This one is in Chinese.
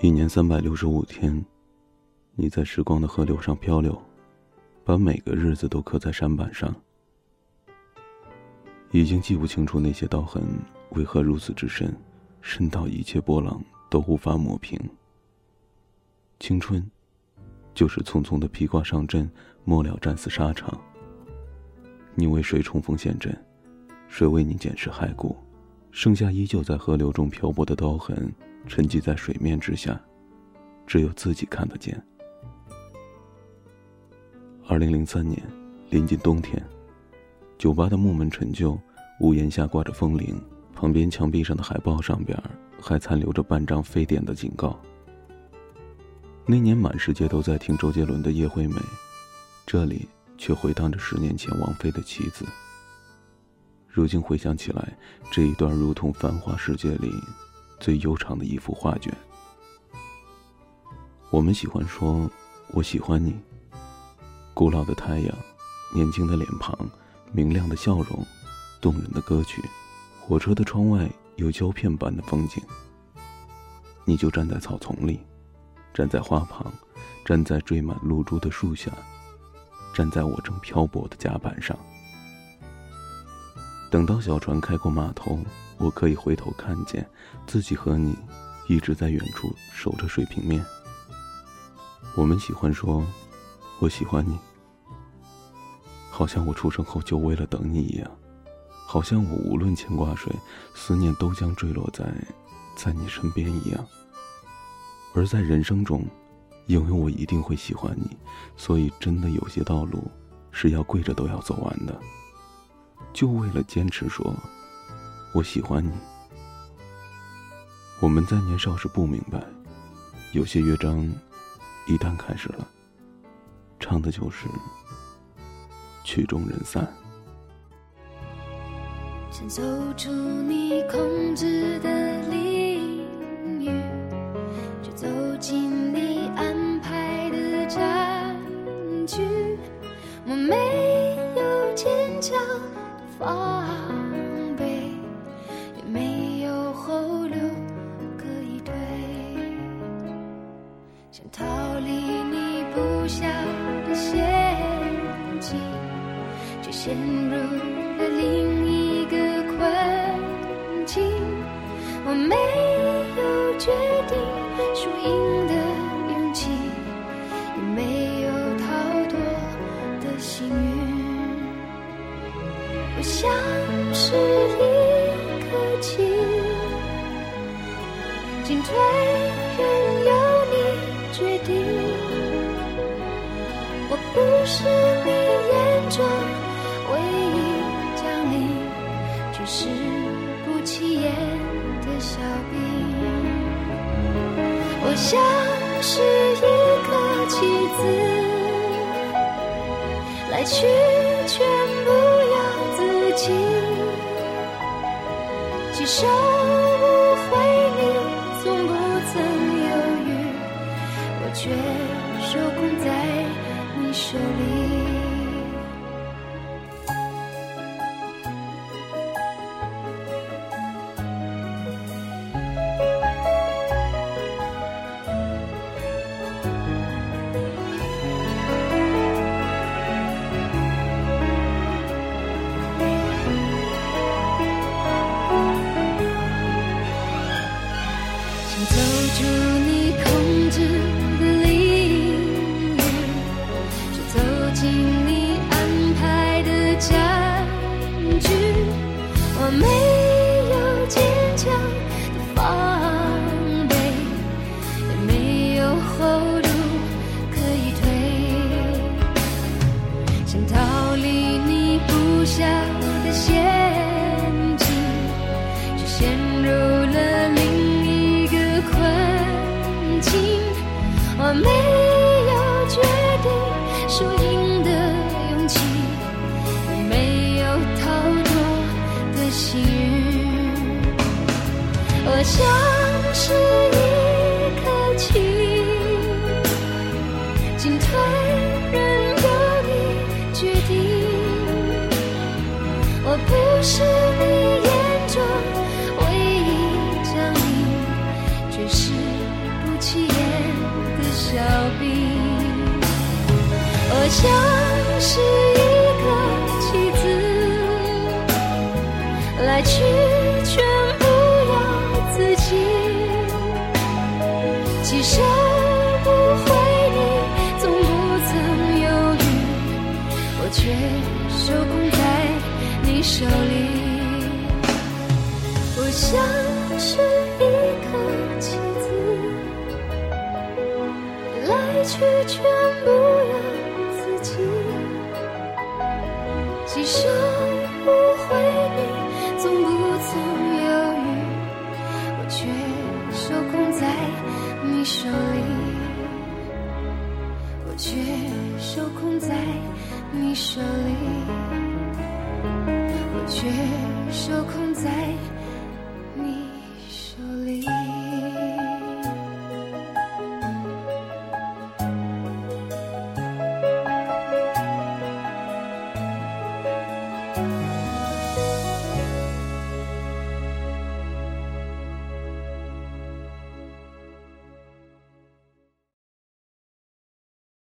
一年三百六十五天，你在时光的河流上漂流，把每个日子都刻在山板上。已经记不清楚那些刀痕为何如此之深，深到一切波浪都无法抹平。青春，就是匆匆的披挂上阵，末了战死沙场。你为谁冲锋陷阵？谁为你捡拾骸骨？剩下依旧在河流中漂泊的刀痕。沉寂在水面之下，只有自己看得见。二零零三年，临近冬天，酒吧的木门陈旧，屋檐下挂着风铃，旁边墙壁上的海报上边还残留着半张非典的警告。那年满世界都在听周杰伦的《叶惠美》，这里却回荡着十年前王菲的《妻子》。如今回想起来，这一段如同繁华世界里。最悠长的一幅画卷。我们喜欢说“我喜欢你”。古老的太阳，年轻的脸庞，明亮的笑容，动人的歌曲，火车的窗外有胶片般的风景。你就站在草丛里，站在花旁，站在缀满露珠的树下，站在我正漂泊的甲板上。等到小船开过码头。我可以回头看见，自己和你一直在远处守着水平面。我们喜欢说“我喜欢你”，好像我出生后就为了等你一样，好像我无论牵挂谁，思念都将坠落在在你身边一样。而在人生中，因为我一定会喜欢你，所以真的有些道路是要跪着都要走完的，就为了坚持说。我喜欢你。我们在年少时不明白，有些乐章一旦开始了，唱的就是曲终人散。想走出你控制的领域，就走进你安排的战局。我没防备也没有后路可以退想逃离你布下的陷阱却陷入了另一个困境。我没有决定我像是一颗棋，进退任由你决定。我不是你眼中。唯一降临，却是不起眼的小兵。我像是一个棋子，来去收不回，你从不曾犹豫，我却受控在你手里。下的陷阱，却陷入了另一个困境。我没有决定输赢的勇气，也没有逃脱的幸运。我像是。我是你眼中唯一将领，却是不起眼的小兵。我像是一棋子，来去。来去全不由自己。几手不回你，总不曾犹豫，我却受控在你手里，我却受控在你手里，我却受控在。